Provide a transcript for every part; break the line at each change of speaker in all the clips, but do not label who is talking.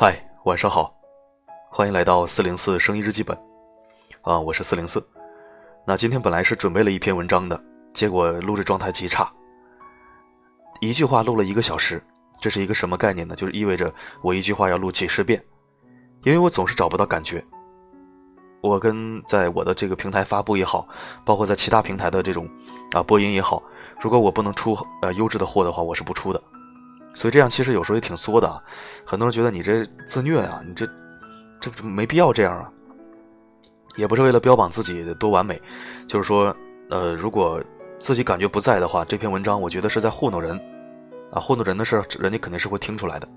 嗨，晚上好，欢迎来到四零四声音日记本，啊，我是四零四。那今天本来是准备了一篇文章的，结果录制状态极差，一句话录了一个小时，这是一个什么概念呢？就是意味着我一句话要录几十遍，因为我总是找不到感觉。我跟在我的这个平台发布也好，包括在其他平台的这种啊播音也好，如果我不能出呃优质的货的话，我是不出的。所以这样其实有时候也挺作的啊，很多人觉得你这自虐啊，你这这没必要这样啊。也不是为了标榜自己多完美，就是说，呃，如果自己感觉不在的话，这篇文章我觉得是在糊弄人，啊，糊弄人的事人家肯定是会听出来的，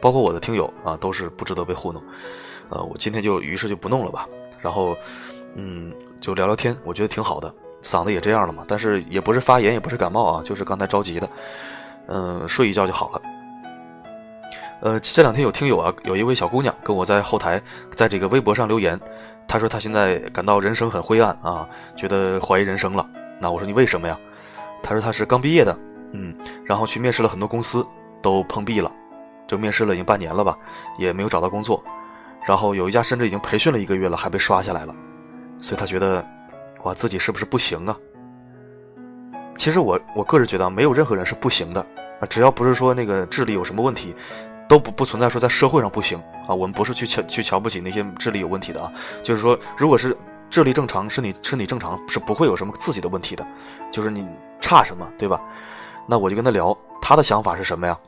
包括我的听友啊，都是不值得被糊弄。呃，我今天就于是就不弄了吧，然后，嗯，就聊聊天，我觉得挺好的，嗓子也这样了嘛，但是也不是发炎，也不是感冒啊，就是刚才着急的。嗯，睡一觉就好了。呃，这两天有听友啊，有一位小姑娘跟我在后台，在这个微博上留言，她说她现在感到人生很灰暗啊，觉得怀疑人生了。那我说你为什么呀？她说她是刚毕业的，嗯，然后去面试了很多公司，都碰壁了，就面试了已经半年了吧，也没有找到工作。然后有一家甚至已经培训了一个月了，还被刷下来了，所以她觉得，哇，自己是不是不行啊？其实我我个人觉得没有任何人是不行的啊，只要不是说那个智力有什么问题，都不不存在说在社会上不行啊。我们不是去瞧去瞧不起那些智力有问题的啊，就是说，如果是智力正常，身体身体正常，是不会有什么自己的问题的。就是你差什么，对吧？那我就跟他聊，他的想法是什么呀？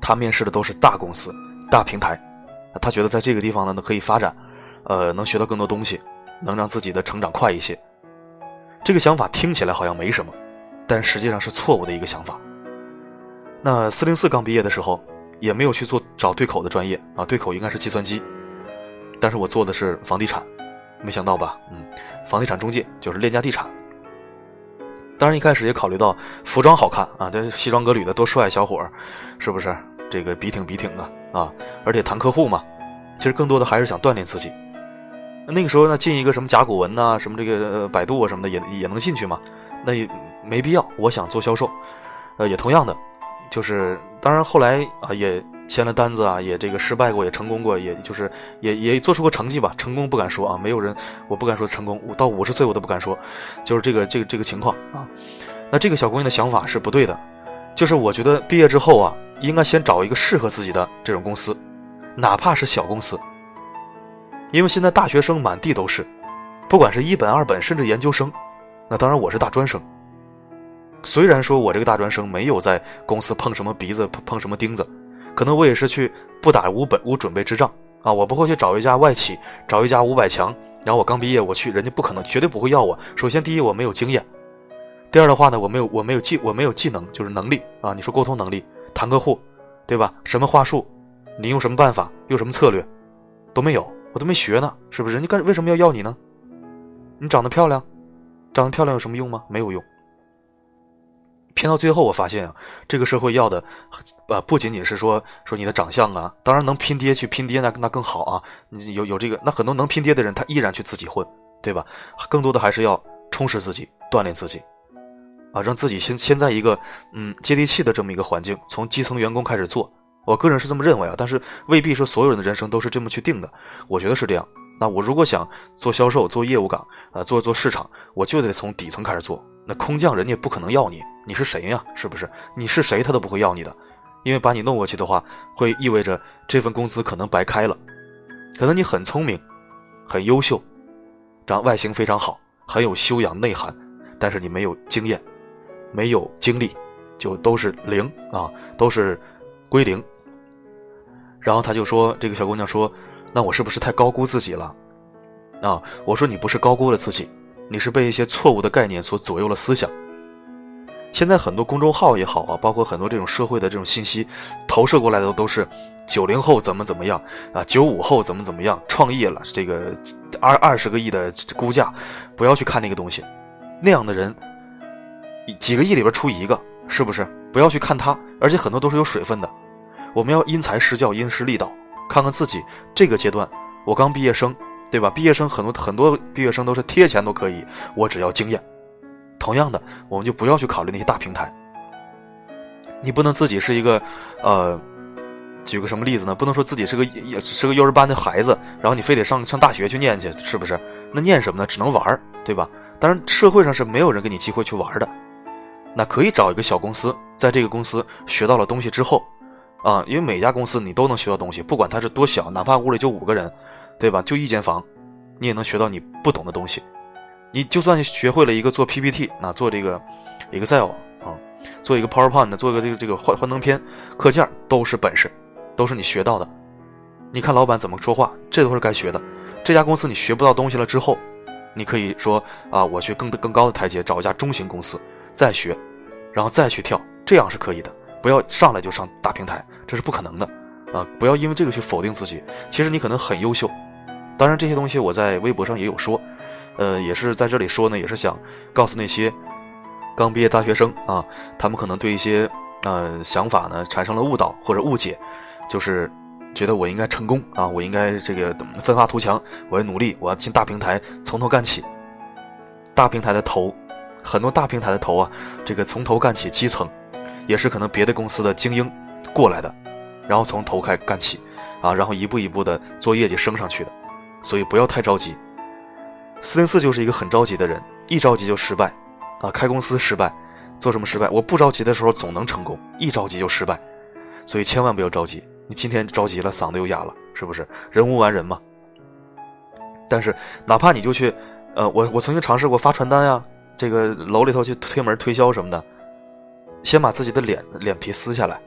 他面试的都是大公司、大平台，他觉得在这个地方呢，可以发展，呃，能学到更多东西，能让自己的成长快一些。这个想法听起来好像没什么，但实际上是错误的一个想法。那四零四刚毕业的时候，也没有去做找对口的专业啊，对口应该是计算机，但是我做的是房地产，没想到吧？嗯，房地产中介就是链家地产。当然一开始也考虑到服装好看啊，这西装革履的多帅小伙儿，是不是？这个笔挺笔挺的啊，而且谈客户嘛，其实更多的还是想锻炼自己。那个时候呢，进一个什么甲骨文呐，什么这个百度啊什么的也也能进去嘛，那也没必要。我想做销售，呃，也同样的，就是当然后来啊也签了单子啊，也这个失败过，也成功过，也就是也也做出过成绩吧。成功不敢说啊，没有人，我不敢说成功。到五十岁我都不敢说，就是这个这个这个情况啊。那这个小姑娘的想法是不对的，就是我觉得毕业之后啊，应该先找一个适合自己的这种公司，哪怕是小公司。因为现在大学生满地都是，不管是一本、二本，甚至研究生，那当然我是大专生。虽然说我这个大专生没有在公司碰什么鼻子、碰什么钉子，可能我也是去不打无本无准备之仗啊，我不会去找一家外企，找一家五百强，然后我刚毕业我去，人家不可能，绝对不会要我。首先，第一我没有经验，第二的话呢，我没有我没有技我没有技能，就是能力啊。你说沟通能力、谈客户，对吧？什么话术，你用什么办法，用什么策略，都没有。我都没学呢，是不是？人家干为什么要要你呢？你长得漂亮，长得漂亮有什么用吗？没有用。偏到最后，我发现啊，这个社会要的，呃，不仅仅是说说你的长相啊，当然能拼爹去拼爹，那那更好啊。你有有这个，那很多能拼爹的人，他依然去自己混，对吧？更多的还是要充实自己，锻炼自己，啊，让自己先先在一个嗯接地气的这么一个环境，从基层员工开始做。我个人是这么认为啊，但是未必说所有人的人生都是这么去定的。我觉得是这样。那我如果想做销售、做业务岗啊，做做市场，我就得从底层开始做。那空降人家不可能要你，你是谁呀？是不是？你是谁他都不会要你的，因为把你弄过去的话，会意味着这份工资可能白开了。可能你很聪明，很优秀，长外形非常好，很有修养内涵，但是你没有经验，没有经历，就都是零啊，都是归零。然后他就说：“这个小姑娘说，那我是不是太高估自己了？”啊，我说你不是高估了自己，你是被一些错误的概念所左右了思想。现在很多公众号也好啊，包括很多这种社会的这种信息投射过来的都是九零后怎么怎么样啊，九五后怎么怎么样，创业了这个二二十个亿的估价，不要去看那个东西，那样的人几个亿里边出一个，是不是？不要去看他，而且很多都是有水分的。我们要因材施教，因势利导，看看自己这个阶段。我刚毕业生，对吧？毕业生很多很多毕业生都是贴钱都可以，我只要经验。同样的，我们就不要去考虑那些大平台。你不能自己是一个，呃，举个什么例子呢？不能说自己是个也是个幼儿班的孩子，然后你非得上上大学去念去，是不是？那念什么呢？只能玩儿，对吧？当然，社会上是没有人给你机会去玩的。那可以找一个小公司，在这个公司学到了东西之后，啊，因为每家公司你都能学到东西，不管它是多小，哪怕屋里就五个人，对吧？就一间房，你也能学到你不懂的东西。你就算学会了一个做 PPT，那做这个 Excel 啊，做一个 PowerPoint，做一个这个这个幻幻灯片课件，都是本事，都是你学到的。你看老板怎么说话，这都是该学的。这家公司你学不到东西了之后，你可以说啊，我去更更高的台阶，找一家中型公司再学，然后再去跳，这样是可以的。不要上来就上大平台，这是不可能的啊！不要因为这个去否定自己。其实你可能很优秀，当然这些东西我在微博上也有说。呃，也是在这里说呢，也是想告诉那些刚毕业大学生啊，他们可能对一些呃想法呢产生了误导或者误解，就是觉得我应该成功啊，我应该这个奋发图强，我要努力，我要进大平台，从头干起。大平台的头，很多大平台的头啊，这个从头干起，基层也是可能别的公司的精英过来的，然后从头开干起啊，然后一步一步的做业绩升上去的，所以不要太着急。四零四就是一个很着急的人，一着急就失败，啊，开公司失败，做什么失败？我不着急的时候总能成功，一着急就失败，所以千万不要着急。你今天着急了，嗓子又哑了，是不是？人无完人嘛。但是哪怕你就去，呃，我我曾经尝试过发传单呀，这个楼里头去推门推销什么的，先把自己的脸脸皮撕下来，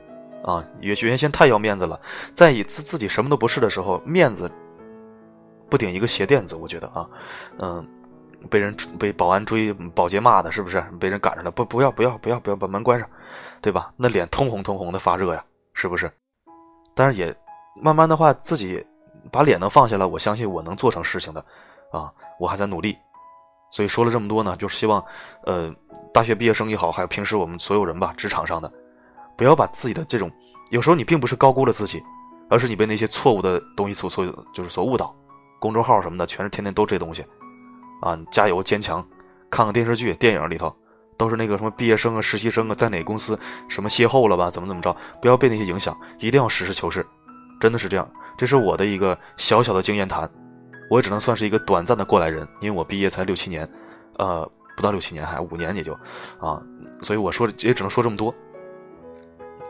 啊，原原先太要面子了，在以自自己什么都不是的时候，面子。不顶一个鞋垫子，我觉得啊，嗯，被人被保安追、保洁骂的，是不是？被人赶上了，不，不要，不要，不要，不要把门关上，对吧？那脸通红通红的发热呀，是不是？但是也慢慢的话，自己把脸能放下来，我相信我能做成事情的，啊，我还在努力。所以说了这么多呢，就是希望，呃，大学毕业生也好，还有平时我们所有人吧，职场上的，不要把自己的这种，有时候你并不是高估了自己，而是你被那些错误的东西所所就是所误导。公众号什么的，全是天天都这东西，啊，加油坚强，看看电视剧、电影里头，都是那个什么毕业生啊、实习生啊，在哪个公司什么邂逅了吧，怎么怎么着，不要被那些影响，一定要实事求是，真的是这样。这是我的一个小小的经验谈，我也只能算是一个短暂的过来人，因为我毕业才六七年，呃，不到六七年，还五年也就，啊，所以我说也只能说这么多，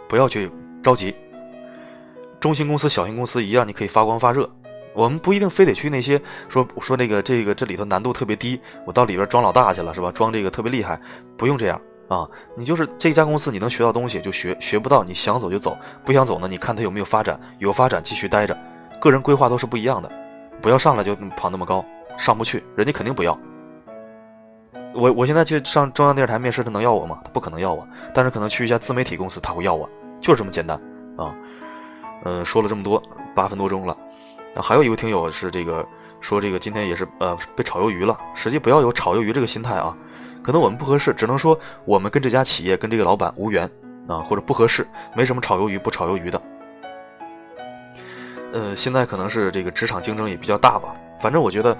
不要去着急，中型公司、小型公司一样，你可以发光发热。我们不一定非得去那些说说那个这个这里头难度特别低，我到里边装老大去了是吧？装这个特别厉害，不用这样啊！你就是这家公司你能学到东西就学，学不到你想走就走，不想走呢，你看他有没有发展，有发展继续待着。个人规划都是不一样的，不要上来就跑那么高，上不去，人家肯定不要。我我现在去上中央电视台面试，他能要我吗？他不可能要我，但是可能去一家自媒体公司他会要我，就是这么简单啊！嗯，说了这么多，八分多钟了。那还有一位听友是这个说这个今天也是呃被炒鱿鱼了，实际不要有炒鱿鱼这个心态啊，可能我们不合适，只能说我们跟这家企业跟这个老板无缘啊，或者不合适，没什么炒鱿鱼不炒鱿鱼的。呃，现在可能是这个职场竞争也比较大吧，反正我觉得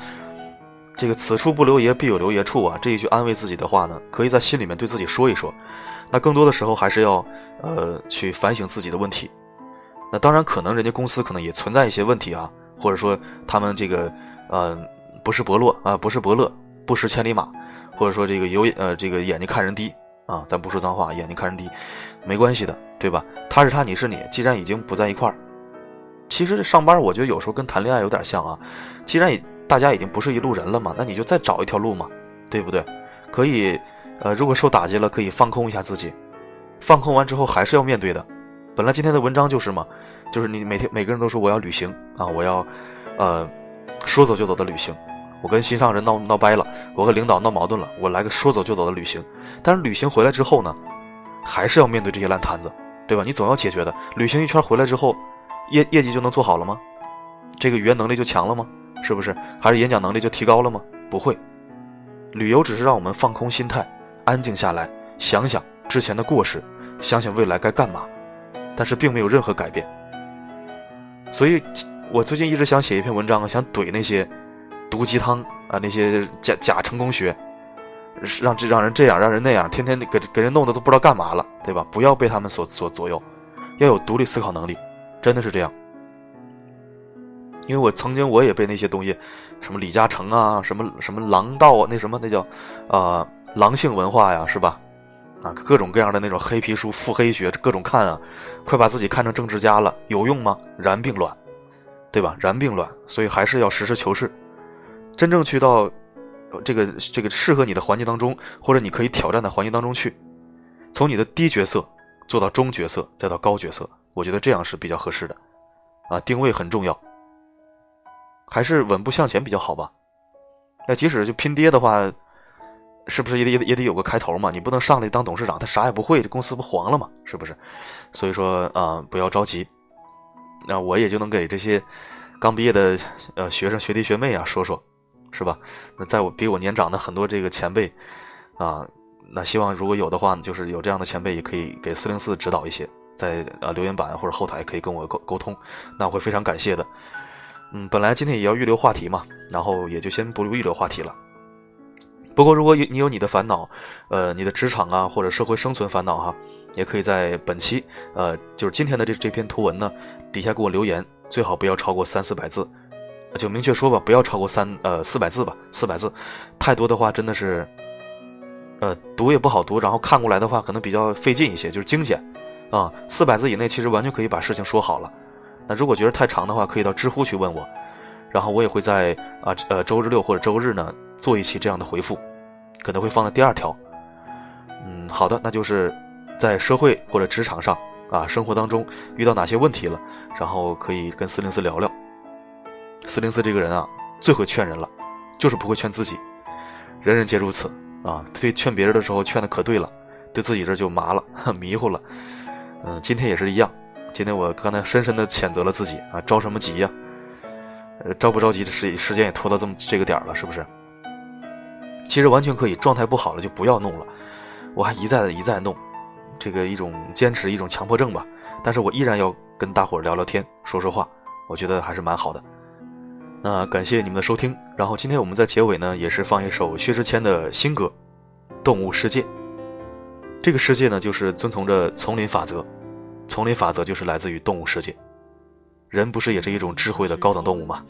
这个此处不留爷必有留爷处啊，这一句安慰自己的话呢，可以在心里面对自己说一说。那更多的时候还是要呃去反省自己的问题。那当然可能人家公司可能也存在一些问题啊。或者说他们这个，呃，不是伯乐啊，不是伯乐，不识千里马，或者说这个有呃这个眼睛看人低啊，咱不说脏话，眼睛看人低，没关系的，对吧？他是他，你是你，既然已经不在一块儿，其实上班我觉得有时候跟谈恋爱有点像啊，既然大家已经不是一路人了嘛，那你就再找一条路嘛，对不对？可以，呃，如果受打击了，可以放空一下自己，放空完之后还是要面对的。本来今天的文章就是嘛。就是你每天每个人都说我要旅行啊，我要，呃，说走就走的旅行。我跟心上人闹闹掰了，我和领导闹矛盾了，我来个说走就走的旅行。但是旅行回来之后呢，还是要面对这些烂摊子，对吧？你总要解决的。旅行一圈回来之后，业业绩就能做好了吗？这个语言能力就强了吗？是不是？还是演讲能力就提高了吗？不会。旅游只是让我们放空心态，安静下来，想想之前的过失，想想未来该干嘛，但是并没有任何改变。所以，我最近一直想写一篇文章，想怼那些毒鸡汤啊，那些假假成功学，让这让人这样，让人那样，天天给给人弄得都不知道干嘛了，对吧？不要被他们所所左右，要有独立思考能力，真的是这样。因为我曾经我也被那些东西，什么李嘉诚啊，什么什么狼道啊，那什么那叫，啊狼性文化呀，是吧？啊，各种各样的那种黑皮书、腹黑学，各种看啊，快把自己看成政治家了，有用吗？然并卵，对吧？然并卵，所以还是要实事求是，真正去到这个这个适合你的环境当中，或者你可以挑战的环境当中去，从你的低角色做到中角色，再到高角色，我觉得这样是比较合适的，啊，定位很重要。还是稳步向前比较好吧。那即使就拼爹的话，是不是也得也得有个开头嘛？你不能上来当董事长，他啥也不会，这公司不黄了吗？是不是？所以说啊，不要着急。那我也就能给这些刚毕业的呃学生学弟学妹啊说说，是吧？那在我比我年长的很多这个前辈啊，那希望如果有的话，就是有这样的前辈也可以给四零四指导一些，在呃留言板或者后台可以跟我沟沟通，那我会非常感谢的。嗯，本来今天也要预留话题嘛，然后也就先不预留话题了。不过，如果有你有你的烦恼，呃，你的职场啊或者社会生存烦恼哈，也可以在本期呃就是今天的这这篇图文呢底下给我留言，最好不要超过三四百字，就明确说吧，不要超过三呃四百字吧，四百字太多的话真的是，呃读也不好读，然后看过来的话可能比较费劲一些，就是精简啊，四百字以内其实完全可以把事情说好了。那如果觉得太长的话，可以到知乎去问我，然后我也会在啊呃周日六或者周日呢做一期这样的回复，可能会放在第二条。嗯，好的，那就是在社会或者职场上啊生活当中遇到哪些问题了，然后可以跟四零四聊聊。四零四这个人啊最会劝人了，就是不会劝自己，人人皆如此啊。对劝别人的时候劝的可对了，对自己这就麻了 迷糊了。嗯，今天也是一样。今天我刚才深深的谴责了自己啊，着什么急呀？呃，着不着急的？时时间也拖到这么这个点了，是不是？其实完全可以，状态不好了就不要弄了。我还一再的一再弄，这个一种坚持，一种强迫症吧。但是我依然要跟大伙儿聊聊天，说说话，我觉得还是蛮好的。那感谢你们的收听，然后今天我们在结尾呢，也是放一首薛之谦的新歌《动物世界》。这个世界呢，就是遵从着丛林法则。丛林法则就是来自于动物世界，人不是也是一种智慧的高等动物吗？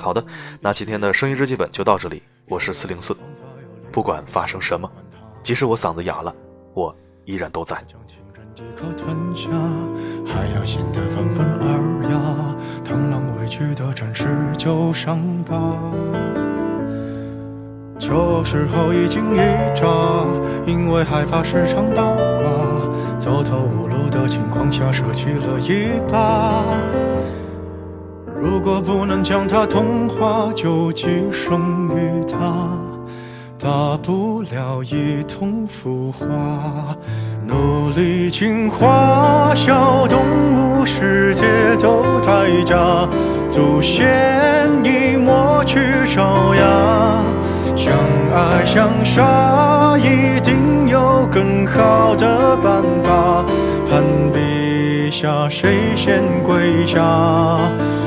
好的，那今天的声音日记本就到这里，我是四零四，不管发生什么，即使我嗓子哑了，我依然都在。
这时候已经一扎，因为害怕时常倒挂，走投无路的情况下舍弃了一把。如果不能将它同化，就寄生于它，大不了一同腐化。努力进化，小动物世界都太假，祖先已抹去爪牙。相爱相杀，一定有更好的办法。攀比下谁先跪下，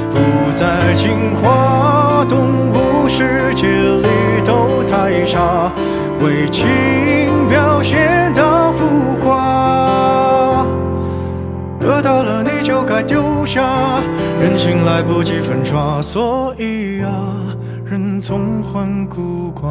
不再进化。动物世界里都太傻，为情表现到浮夸。得到了你就该丢下，人心来不及粉刷，所以啊。人总患孤寡。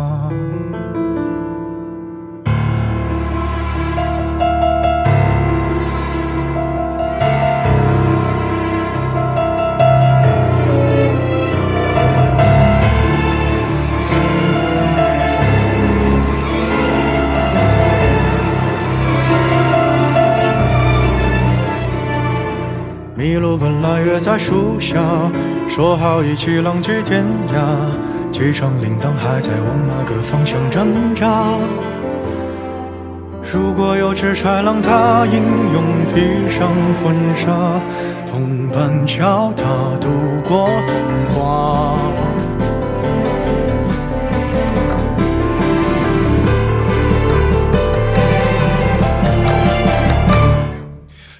麋鹿本来约在树下，说好一起浪迹天涯。系上铃铛，还在往哪个方向挣扎？如果有只豺狼，它英勇披上婚纱，同伴教它度过童话。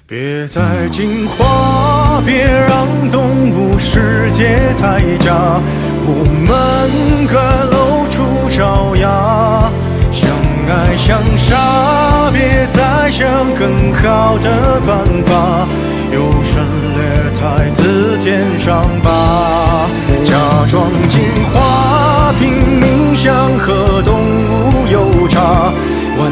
别再进化，别让动物世界太假。我们该露出爪牙，相爱相杀，别再想更好的办法。优胜劣汰自舔伤疤，假装进化，拼命想和动物有差，问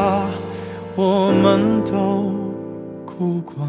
我们都苦过。